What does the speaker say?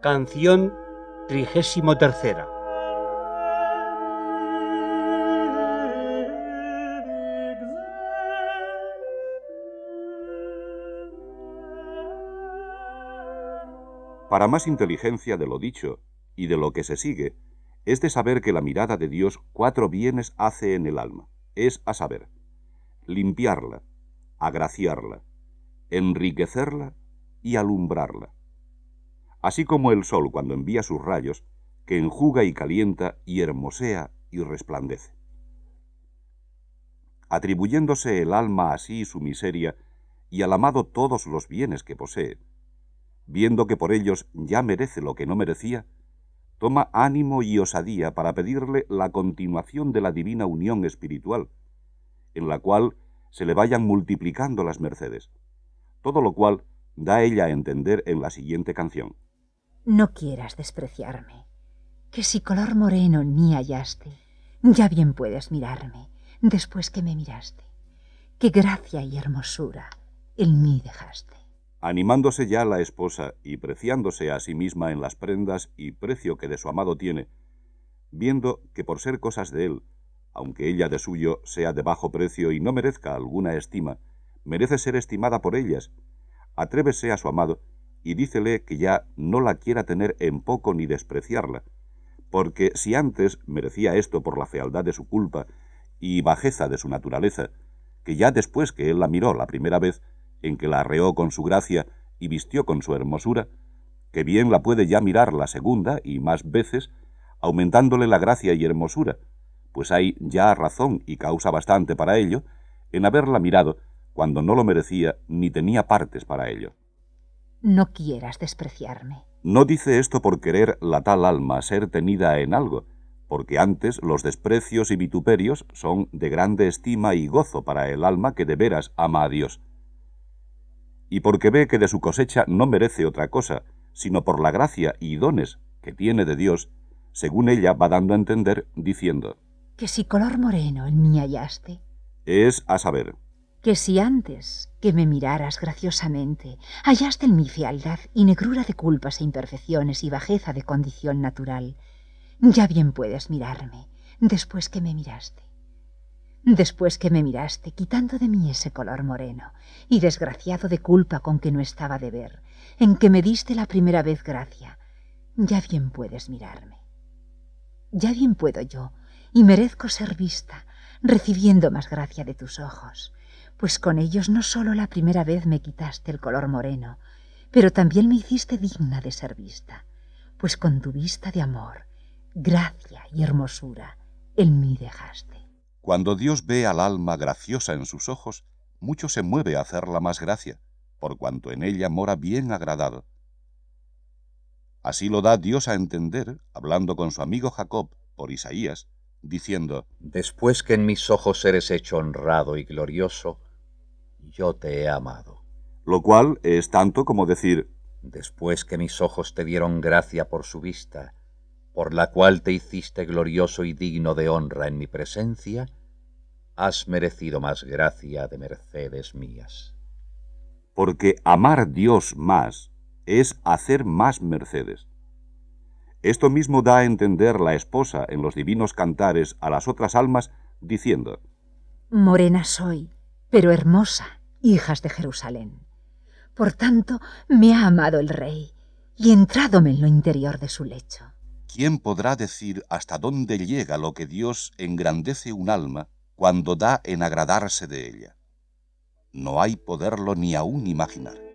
Canción trigésimo tercera. Para más inteligencia de lo dicho y de lo que se sigue, es de saber que la mirada de Dios cuatro bienes hace en el alma, es a saber, limpiarla, agraciarla, enriquecerla y alumbrarla. Así como el sol cuando envía sus rayos, que enjuga y calienta y hermosea y resplandece. Atribuyéndose el alma así su miseria y al amado todos los bienes que posee, viendo que por ellos ya merece lo que no merecía, toma ánimo y osadía para pedirle la continuación de la divina unión espiritual, en la cual se le vayan multiplicando las mercedes, todo lo cual da ella a entender en la siguiente canción. No quieras despreciarme, que si color moreno ni hallaste, ya bien puedes mirarme después que me miraste, qué gracia y hermosura en mí dejaste. Animándose ya la esposa y preciándose a sí misma en las prendas y precio que de su amado tiene, viendo que por ser cosas de él, aunque ella de suyo sea de bajo precio y no merezca alguna estima, merece ser estimada por ellas, atrévese a su amado y dícele que ya no la quiera tener en poco ni despreciarla, porque si antes merecía esto por la fealdad de su culpa y bajeza de su naturaleza, que ya después que él la miró la primera vez, en que la arreó con su gracia y vistió con su hermosura, que bien la puede ya mirar la segunda y más veces, aumentándole la gracia y hermosura, pues hay ya razón y causa bastante para ello, en haberla mirado cuando no lo merecía ni tenía partes para ello. No quieras despreciarme. No dice esto por querer la tal alma ser tenida en algo, porque antes los desprecios y vituperios son de grande estima y gozo para el alma que de veras ama a Dios y porque ve que de su cosecha no merece otra cosa, sino por la gracia y dones que tiene de Dios, según ella va dando a entender, diciendo, Que si color moreno en mí hallaste. Es a saber. Que si antes que me miraras graciosamente, hallaste en mi fealdad y negrura de culpas e imperfecciones y bajeza de condición natural, ya bien puedes mirarme después que me miraste. Después que me miraste, quitando de mí ese color moreno, y desgraciado de culpa con que no estaba de ver, en que me diste la primera vez gracia, ya bien puedes mirarme. Ya bien puedo yo, y merezco ser vista, recibiendo más gracia de tus ojos, pues con ellos no sólo la primera vez me quitaste el color moreno, pero también me hiciste digna de ser vista, pues con tu vista de amor, gracia y hermosura en mí dejaste. Cuando Dios ve al alma graciosa en sus ojos, mucho se mueve a hacerla más gracia, por cuanto en ella mora bien agradado. Así lo da Dios a entender, hablando con su amigo Jacob por Isaías, diciendo, Después que en mis ojos eres hecho honrado y glorioso, yo te he amado. Lo cual es tanto como decir, Después que mis ojos te dieron gracia por su vista, por la cual te hiciste glorioso y digno de honra en mi presencia, has merecido más gracia de mercedes mías. Porque amar Dios más es hacer más mercedes. Esto mismo da a entender la esposa en los divinos cantares a las otras almas, diciendo, Morena soy, pero hermosa, hijas de Jerusalén. Por tanto, me ha amado el rey y entrádome en lo interior de su lecho. ¿Quién podrá decir hasta dónde llega lo que Dios engrandece un alma cuando da en agradarse de ella. No hay poderlo ni aún imaginar.